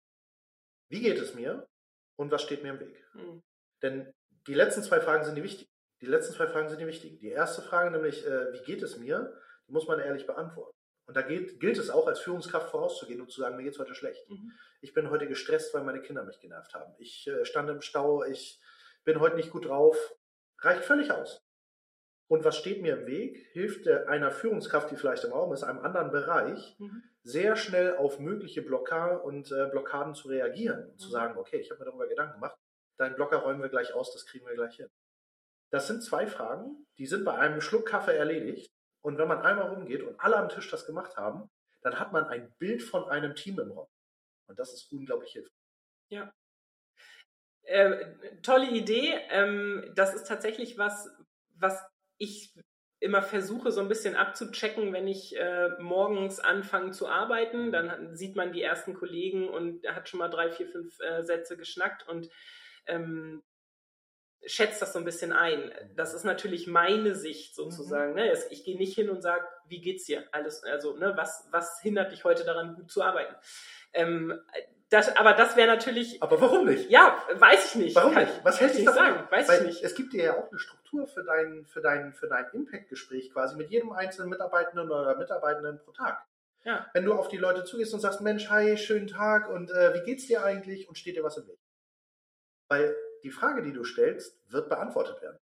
Wie geht es mir und was steht mir im Weg? Mhm. Denn die letzten zwei Fragen sind die wichtigen. Die letzten zwei Fragen sind die wichtigen. Die erste Frage, nämlich, äh, wie geht es mir, die muss man ehrlich beantworten. Und da geht, gilt es auch, als Führungskraft vorauszugehen und zu sagen, mir geht es heute schlecht. Mhm. Ich bin heute gestresst, weil meine Kinder mich genervt haben. Ich äh, stand im Stau, ich bin heute nicht gut drauf. Reicht völlig aus. Und was steht mir im Weg, hilft einer Führungskraft, die vielleicht im Raum ist, einem anderen Bereich, Mhm. sehr schnell auf mögliche Blocker und äh, Blockaden zu reagieren und zu Mhm. sagen, okay, ich habe mir darüber Gedanken gemacht, deinen Blocker räumen wir gleich aus, das kriegen wir gleich hin. Das sind zwei Fragen, die sind bei einem Schluck Kaffee erledigt. Und wenn man einmal rumgeht und alle am Tisch das gemacht haben, dann hat man ein Bild von einem Team im Raum. Und das ist unglaublich hilfreich. Äh, tolle Idee. Ähm, das ist tatsächlich was, was ich immer versuche, so ein bisschen abzuchecken, wenn ich äh, morgens anfange zu arbeiten. Dann hat, sieht man die ersten Kollegen und hat schon mal drei, vier, fünf äh, Sätze geschnackt und ähm, schätzt das so ein bisschen ein. Das ist natürlich meine Sicht sozusagen. Ne? Es- Ich gehe nicht hin und sage, wie geht's dir? Alles, also, ne, was, was hindert dich heute daran, gut zu arbeiten? Ähm, das, aber das wäre natürlich, Aber warum nicht? ja, weiß ich nicht. Warum Kann nicht? ich- Was hält kann dich ich davon sagen? Weiß Weil ich nicht. Es gibt dir ja auch eine Struktur für dein, für dein, für dein Impact-Gespräch quasi mit jedem einzelnen Mitarbeitenden oder Mitarbeitenden pro Tag. Ja. Wenn du auf die Leute zugehst und sagst, Mensch, hi, schönen Tag und äh, wie geht's dir eigentlich und steht dir was im Weg? Weil die Frage, die du stellst, wird beantwortet werden.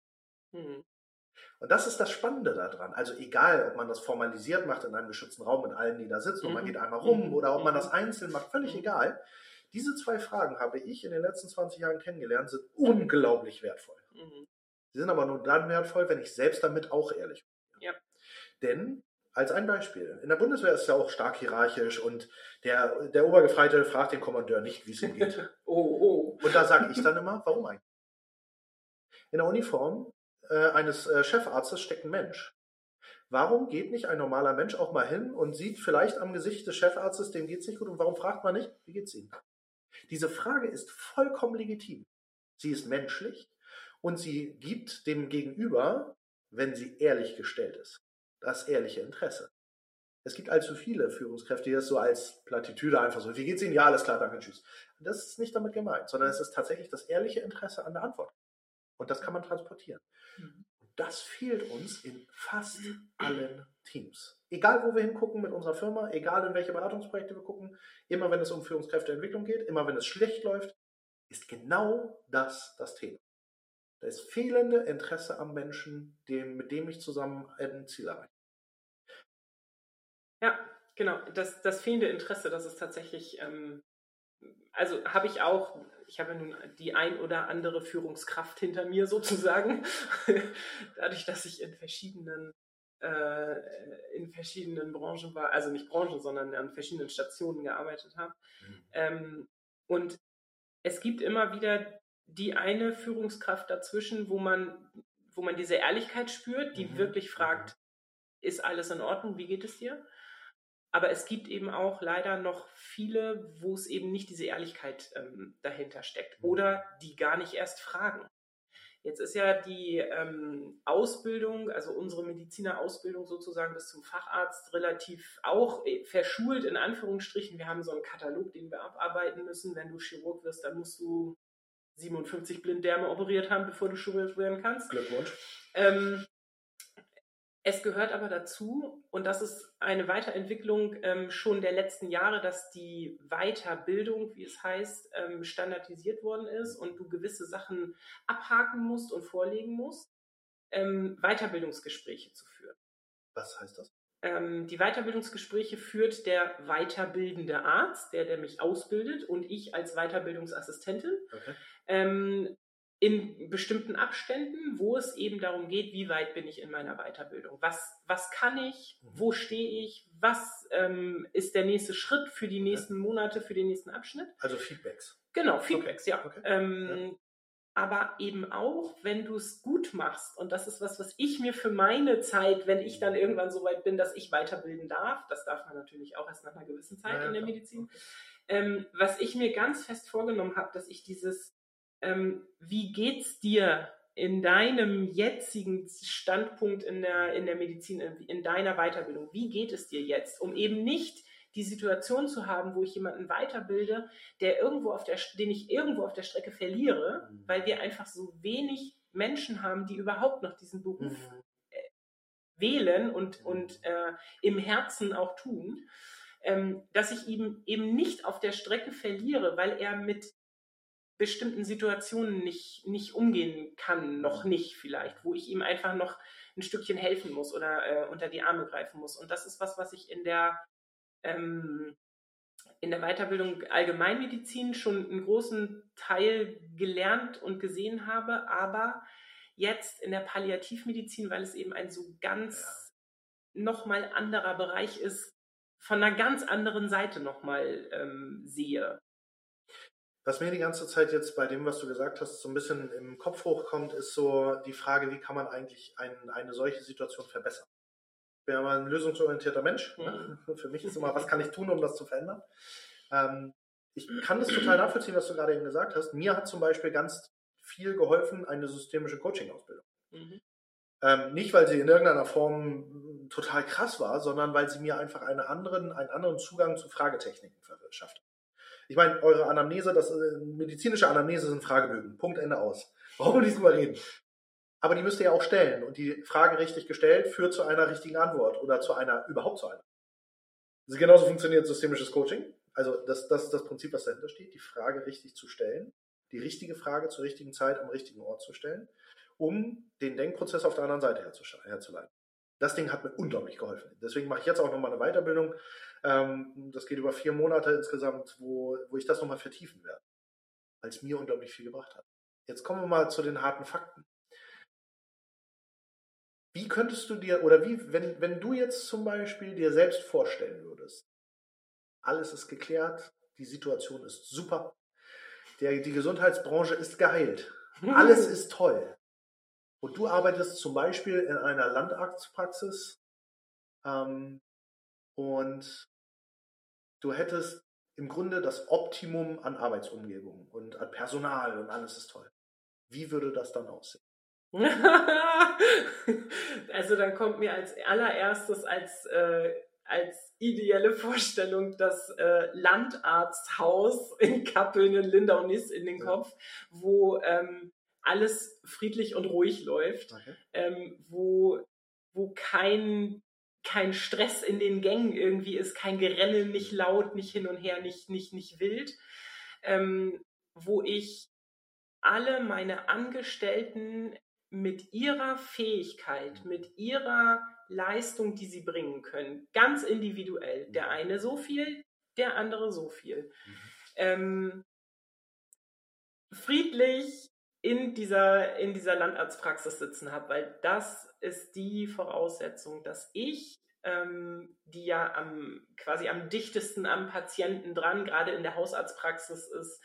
Hm. Und das ist das Spannende daran. Also egal, ob man das formalisiert macht in einem geschützten Raum mit allen, die da sitzen und man Mhm. geht einmal rum Mhm. oder ob man Mhm. das einzeln macht, völlig Mhm. egal. Diese zwei Fragen habe ich in den letzten 20 Jahren kennengelernt, sind unglaublich wertvoll. Mhm. Sie sind aber nur dann wertvoll, wenn ich selbst damit auch ehrlich bin. Ja. Denn, als ein Beispiel, in der Bundeswehr ist es ja auch stark hierarchisch und der, der Obergefreite fragt den Kommandeur nicht, wie es ihm geht. [LAUGHS] Oh, oh. Und da sage ich dann immer, warum eigentlich? In der Uniform äh, eines äh, Chefarztes steckt ein Mensch. Warum geht nicht ein normaler Mensch auch mal hin und sieht vielleicht am Gesicht des Chefarztes, dem geht's nicht gut, und warum fragt man nicht, wie geht's ihm? Diese Frage ist vollkommen legitim. Sie ist menschlich und sie gibt dem Gegenüber, wenn sie ehrlich gestellt ist, das ehrliche Interesse. Es gibt allzu viele Führungskräfte, die das so als Plattitüde einfach so, wie geht's Ihnen? Ja, alles klar, danke, tschüss. Das ist nicht damit gemeint, sondern es ist tatsächlich das ehrliche Interesse an der Antwort. Und das kann man transportieren. Mhm. Das fehlt uns in fast [CLEARS THROAT] allen Teams. Egal, wo wir hingucken mit unserer Firma, egal in welche Beratungsprojekte wir gucken, immer wenn es um Führungskräfteentwicklung geht, immer wenn es schlecht läuft, ist genau das das Thema. Das fehlende Interesse am Menschen, dem, mit dem ich zusammen ein Ziel erreiche. Ja, genau. Das, das fehlende Interesse, das ist tatsächlich, ähm, also habe ich auch, ich habe ja nun die ein oder andere Führungskraft hinter mir sozusagen, [LAUGHS] dadurch, dass ich in verschiedenen äh, in verschiedenen Branchen war, also nicht Branchen, sondern an verschiedenen Stationen gearbeitet habe. Ähm, und es gibt immer wieder die eine Führungskraft dazwischen, wo man, wo man diese Ehrlichkeit spürt, die Mhm. wirklich fragt, ist alles in Ordnung, wie geht es dir? Aber es gibt eben auch leider noch viele, wo es eben nicht diese Ehrlichkeit ähm, dahinter steckt Mhm. oder die gar nicht erst fragen. Jetzt ist ja die ähm, Ausbildung, also unsere Medizinerausbildung sozusagen bis zum Facharzt relativ auch äh, verschult in Anführungsstrichen. Wir haben so einen Katalog, den wir abarbeiten müssen. Wenn du Chirurg wirst, dann musst du 57 Blinddarme operiert haben, bevor du Chirurg werden kannst. Glückwunsch. Ähm, es gehört aber dazu, und das ist eine Weiterentwicklung ähm, schon der letzten Jahre, dass die Weiterbildung, wie es heißt, ähm, standardisiert worden ist und du gewisse Sachen abhaken musst und vorlegen musst. ähm, Weiterbildungsgespräche zu führen. Was heißt das? Ähm, die Weiterbildungsgespräche führt der weiterbildende Arzt, der, der mich ausbildet und ich als Weiterbildungsassistentin. Okay. In bestimmten Abständen, wo es eben darum geht, wie weit bin ich in meiner Weiterbildung? Was, was kann ich? Mhm. Wo stehe ich? Was ähm, ist der nächste Schritt für die nächsten Monate, für den nächsten Abschnitt? Also Feedbacks. Genau, Feedbacks, okay. ja. Okay. Ähm, ja. Aber eben auch, wenn du es gut machst, und das ist was, was ich mir für meine Zeit, wenn ich dann irgendwann so weit bin, dass ich weiterbilden darf, das darf man natürlich auch erst nach einer gewissen Zeit ja, in der Medizin, ähm, was ich mir ganz fest vorgenommen habe, dass ich dieses ähm, wie geht's dir in deinem jetzigen Standpunkt in der, in der Medizin, in deiner Weiterbildung? Wie geht es dir jetzt? Um eben nicht die Situation zu haben, wo ich jemanden weiterbilde, der irgendwo auf der, den ich irgendwo auf der Strecke verliere, mhm. weil wir einfach so wenig Menschen haben, die überhaupt noch diesen Beruf mhm. Äh, wählen und, und äh, im Herzen auch tun, ähm, dass ich ihn eben nicht auf der Strecke verliere, weil er mit bestimmten Situationen nicht, nicht umgehen kann, noch nicht vielleicht, wo ich ihm einfach noch ein Stückchen helfen muss oder äh, unter die Arme greifen muss. Und das ist was, was ich in der, ähm, in der Weiterbildung Allgemeinmedizin schon einen großen Teil gelernt und gesehen habe, aber jetzt in der Palliativmedizin, weil es eben ein so ganz ja. nochmal anderer Bereich ist, von einer ganz anderen Seite nochmal ähm, sehe. Was mir die ganze Zeit jetzt bei dem, was du gesagt hast, so ein bisschen im Kopf hochkommt, ist so die Frage, wie kann man eigentlich ein, eine solche Situation verbessern? Ich bin ja mal ein lösungsorientierter Mensch. Ne? Mhm. Für mich ist immer, was kann ich tun, um das zu verändern? Ähm, ich kann das total nachvollziehen, was du gerade eben gesagt hast. Mir hat zum Beispiel ganz viel geholfen eine systemische Coaching-Ausbildung. Mhm. Ähm, nicht, weil sie in irgendeiner Form total krass war, sondern weil sie mir einfach einen anderen, einen anderen Zugang zu Fragetechniken verschafft. Ich meine, eure Anamnese, das äh, medizinische Anamnese sind Fragebögen. Punkt, Ende aus. [LAUGHS] Brauchen wir nicht drüber reden. Aber die müsst ihr ja auch stellen. Und die Frage richtig gestellt führt zu einer richtigen Antwort oder zu einer, überhaupt zu einer. Also genauso funktioniert systemisches Coaching. Also das, das ist das Prinzip, was dahinter steht, die Frage richtig zu stellen, die richtige Frage zur richtigen Zeit am richtigen Ort zu stellen, um den Denkprozess auf der anderen Seite herzuleiten. Das Ding hat mir unglaublich geholfen. Deswegen mache ich jetzt auch nochmal eine Weiterbildung. Ähm, das geht über vier Monate insgesamt, wo, wo ich das nochmal vertiefen werde. Weil es mir unglaublich viel gebracht hat. Jetzt kommen wir mal zu den harten Fakten. Wie könntest du dir, oder wie, wenn, wenn du jetzt zum Beispiel dir selbst vorstellen würdest, alles ist geklärt, die Situation ist super, der, die Gesundheitsbranche ist geheilt, [LAUGHS] alles ist toll. Und du arbeitest zum Beispiel in einer Landarztpraxis ähm, und du hättest im Grunde das Optimum an Arbeitsumgebung und an Personal und alles ist toll. Wie würde das dann aussehen? [LAUGHS] also dann kommt mir als allererstes als, äh, als ideelle Vorstellung das äh, Landarzthaus in Kappeln in Lindau-Niss in den Kopf, wo ähm, alles friedlich und ruhig läuft, okay. ähm, wo, wo kein, kein Stress in den Gängen irgendwie ist, kein Gerenne, nicht laut, nicht hin und her, nicht, nicht, nicht wild, ähm, wo ich alle meine Angestellten mit ihrer Fähigkeit, mit ihrer Leistung, die sie bringen können, ganz individuell, der mhm. eine so viel, der andere so viel, mhm. ähm, friedlich, in dieser, in dieser Landarztpraxis sitzen habe, weil das ist die Voraussetzung, dass ich, ähm, die ja am, quasi am dichtesten am Patienten dran, gerade in der Hausarztpraxis ist,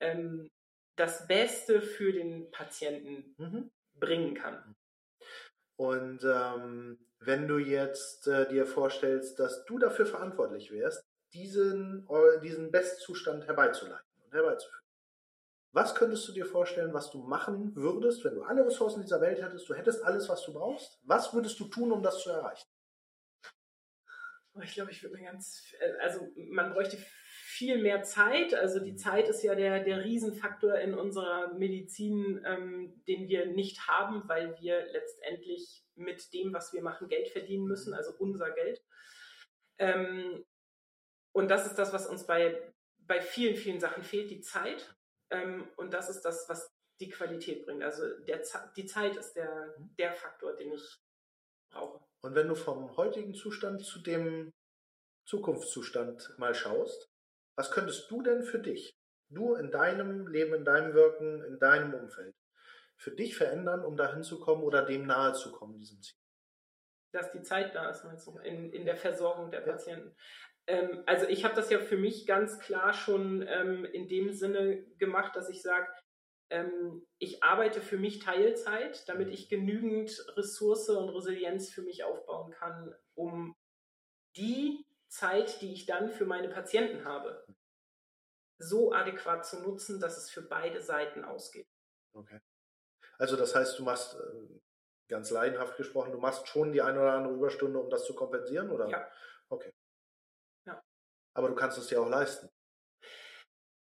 ähm, das Beste für den Patienten mhm. bringen kann. Und ähm, wenn du jetzt äh, dir vorstellst, dass du dafür verantwortlich wärst, diesen, diesen Bestzustand herbeizuleiten und herbeizuführen, was könntest du dir vorstellen, was du machen würdest, wenn du alle Ressourcen dieser Welt hättest? Du hättest alles, was du brauchst. Was würdest du tun, um das zu erreichen? Ich glaube, ich würde mir ganz, also man bräuchte viel mehr Zeit. Also die Zeit ist ja der, der Riesenfaktor in unserer Medizin, ähm, den wir nicht haben, weil wir letztendlich mit dem, was wir machen, Geld verdienen müssen, also unser Geld. Ähm, und das ist das, was uns bei, bei vielen, vielen Sachen fehlt, die Zeit. Ähm, und das ist das, was die Qualität bringt. Also der, die Zeit ist der, mhm. der Faktor, den ich brauche. Und wenn du vom heutigen Zustand zu dem Zukunftszustand mal schaust, was könntest du denn für dich, du in deinem Leben, in deinem Wirken, in deinem Umfeld, für dich verändern, um dahin zu kommen oder dem nahe zu kommen, diesem Ziel? Dass die Zeit da ist, meinst du, in, in der Versorgung der Patienten. Ähm, also ich habe das ja für mich ganz klar schon ähm, in dem Sinne gemacht, dass ich sage, ähm, ich arbeite für mich Teilzeit, damit ich genügend Ressource und Resilienz für mich aufbauen kann, um die Zeit, die ich dann für meine Patienten habe, so adäquat zu nutzen, dass es für beide Seiten ausgeht. Okay. Also das heißt, du machst äh, ganz leidenhaft gesprochen, du machst schon die eine oder andere Überstunde, um das zu kompensieren, oder? Ja. Okay. Aber du kannst es dir auch leisten.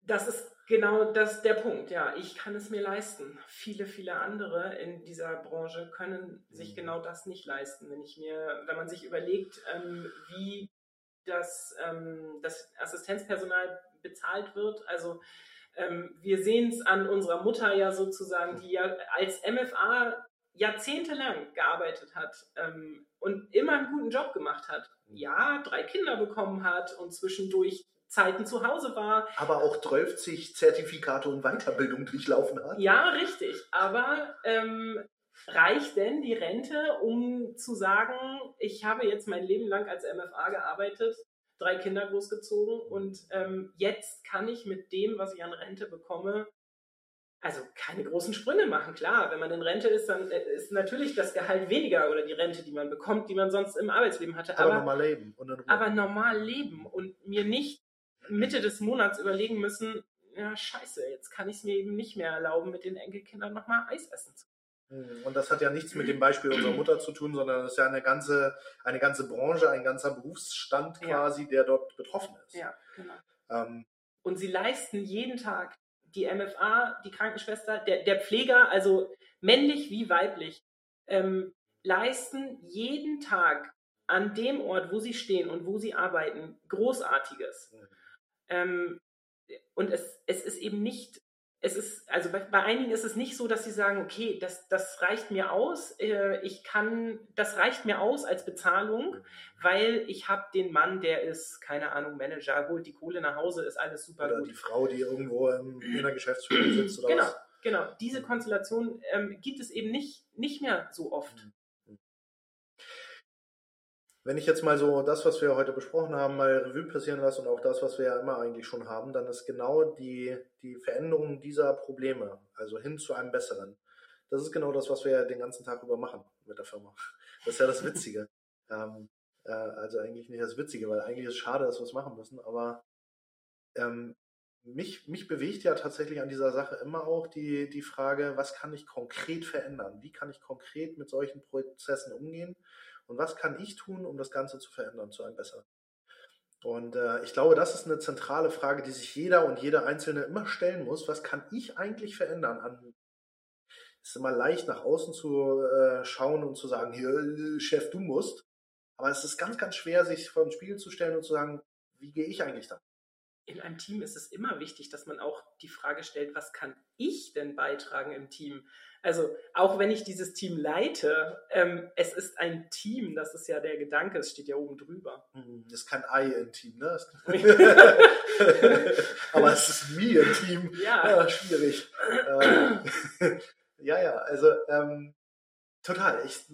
Das ist genau das der Punkt, ja. Ich kann es mir leisten. Viele, viele andere in dieser Branche können sich mhm. genau das nicht leisten. Wenn ich mir, wenn man sich überlegt, ähm, wie das, ähm, das Assistenzpersonal bezahlt wird, also ähm, wir sehen es an unserer Mutter ja sozusagen, die ja als MFA jahrzehntelang gearbeitet hat ähm, und immer einen guten Job gemacht hat. Ja, drei Kinder bekommen hat und zwischendurch Zeiten zu Hause war. Aber auch 12 Zertifikate und Weiterbildung durchlaufen hat. Ja, richtig. Aber ähm, reicht denn die Rente, um zu sagen, ich habe jetzt mein Leben lang als MFA gearbeitet, drei Kinder großgezogen und ähm, jetzt kann ich mit dem, was ich an Rente bekomme, also keine großen Sprünge machen. Klar, wenn man in Rente ist, dann äh, ist natürlich das Gehalt weniger oder die Rente, die man bekommt, die man sonst im Arbeitsleben hatte. Aber, aber normal leben. aber normal leben und mir nicht Mitte des Monats überlegen müssen, ja scheiße, jetzt kann ich es mir eben nicht mehr erlauben, mit den Enkelkindern nochmal Eis essen zu hm, und das hat ja nichts mit dem Beispiel unserer Mutter zu tun, sondern das ist ja eine ganze, eine ganze Branche, ein ganzer Berufsstand quasi, ja. der dort betroffen ist. Ja, genau. Ähm, und sie leisten jeden Tag die MFA, die Krankenschwester, der, der Pfleger, also männlich wie weiblich, ähm, leisten jeden Tag an dem Ort, wo sie stehen und wo sie arbeiten, Großartiges. Mhm. Ähm, und es, es ist eben nicht es ist, also bei, bei, einigen ist es nicht so, dass sie sagen, okay, das, das reicht mir aus, äh, ich kann, das reicht mir aus als Bezahlung, weil ich habe den Mann, der ist, keine Ahnung, Manager, holt die Kohle nach Hause, ist alles super oder gut. die Frau, die irgendwo in, in der Geschäftsführung sitzt oder genau, was. Genau, diese Konstellation ähm, gibt es eben nicht, nicht mehr so oft. Mhm. Wenn ich jetzt mal so das, was wir heute besprochen haben, mal Revue passieren lasse und auch das, was wir ja immer eigentlich schon haben, dann ist genau die, die Veränderung dieser Probleme, also hin zu einem besseren. Das ist genau das, was wir ja den ganzen Tag über machen mit der Firma. Das ist ja das Witzige. [LAUGHS] ähm, äh, also eigentlich nicht das Witzige, weil eigentlich ist es schade, dass wir es machen müssen, aber ähm, mich, mich bewegt ja tatsächlich an dieser Sache immer auch die, die Frage, was kann ich konkret verändern? Wie kann ich konkret mit solchen Prozessen umgehen? Und was kann ich tun, um das Ganze zu verändern zu einem besseren? Und äh, ich glaube, das ist eine zentrale Frage, die sich jeder und jede Einzelne immer stellen muss. Was kann ich eigentlich verändern an es ist immer leicht, nach außen zu äh, schauen und zu sagen, hier, äh, Chef, du musst. Aber es ist ganz, ganz schwer, sich vor den Spiegel zu stellen und zu sagen, wie gehe ich eigentlich da? In einem Team ist es immer wichtig, dass man auch die Frage stellt, was kann ich denn beitragen im Team? Also auch wenn ich dieses Team leite, ähm, es ist ein Team, das ist ja der Gedanke, es steht ja oben drüber. Hm, das ist kein Ei im Team, ne? [LAUGHS] Aber es ist mir ein Team. Ja. ja schwierig. Ähm, [LAUGHS] ja, ja, also ähm, total. Ich,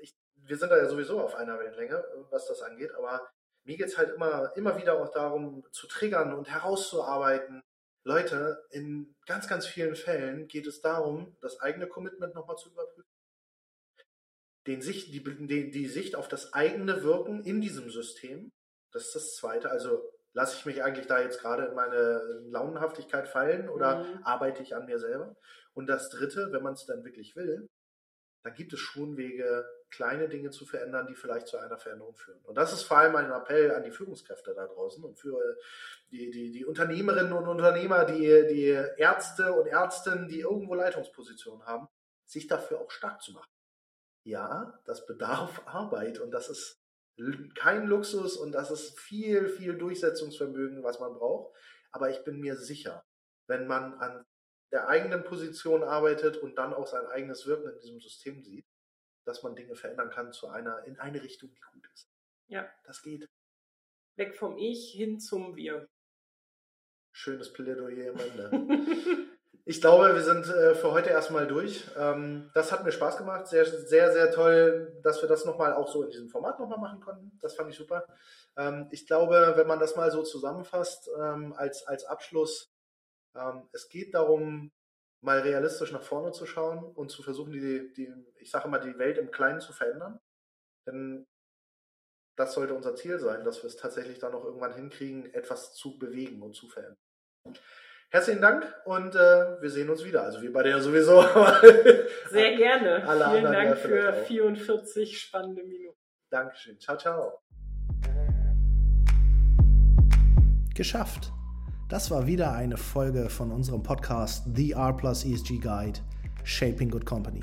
ich, wir sind da ja sowieso auf einer Wellenlänge, was das angeht, aber mir geht es halt immer, immer wieder auch darum, zu triggern und herauszuarbeiten, Leute, in ganz, ganz vielen Fällen geht es darum, das eigene Commitment nochmal zu überprüfen. Den Sicht, die, die, die Sicht auf das eigene Wirken in diesem System. Das ist das Zweite. Also lasse ich mich eigentlich da jetzt gerade in meine Launenhaftigkeit fallen oder mhm. arbeite ich an mir selber? Und das Dritte, wenn man es dann wirklich will, dann gibt es schon Wege, kleine Dinge zu verändern, die vielleicht zu einer Veränderung führen. Und das ist vor allem ein Appell an die Führungskräfte da draußen und für die, die, die Unternehmerinnen und Unternehmer, die, die Ärzte und Ärztinnen, die irgendwo Leitungspositionen haben, sich dafür auch stark zu machen. Ja, das bedarf [LAUGHS] Arbeit und das ist kein Luxus und das ist viel, viel Durchsetzungsvermögen, was man braucht. Aber ich bin mir sicher, wenn man an der eigenen Position arbeitet und dann auch sein eigenes Wirken in diesem System sieht, dass man Dinge verändern kann zu einer, in eine Richtung, die gut ist. Ja. Das geht. Weg vom Ich hin zum Wir. Schönes Plädoyer am Ende. [LAUGHS] Ich glaube, wir sind äh, für heute erstmal durch. Ähm, das hat mir Spaß gemacht. Sehr, sehr, sehr toll, dass wir das nochmal auch so in diesem Format nochmal machen konnten. Das fand ich super. Ähm, ich glaube, wenn man das mal so zusammenfasst ähm, als, als Abschluss, es geht darum, mal realistisch nach vorne zu schauen und zu versuchen, die, die ich sage mal, die Welt im Kleinen zu verändern. Denn das sollte unser Ziel sein, dass wir es tatsächlich dann noch irgendwann hinkriegen, etwas zu bewegen und zu verändern. Herzlichen Dank und äh, wir sehen uns wieder. Also wir beide ja sowieso. [LAUGHS] Sehr [LAUGHS] gerne. Alle Vielen Dank für 44 spannende Minuten. Dankeschön. Ciao, ciao. Geschafft. Das war wieder eine Folge von unserem Podcast The R Plus ESG Guide Shaping Good Company.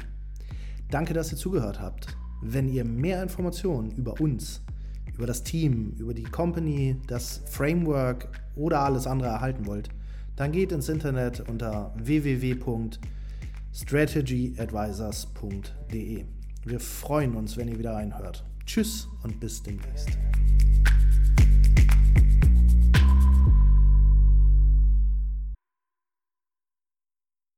Danke, dass ihr zugehört habt. Wenn ihr mehr Informationen über uns, über das Team, über die Company, das Framework oder alles andere erhalten wollt, dann geht ins Internet unter www.strategyadvisors.de. Wir freuen uns, wenn ihr wieder reinhört. Tschüss und bis demnächst.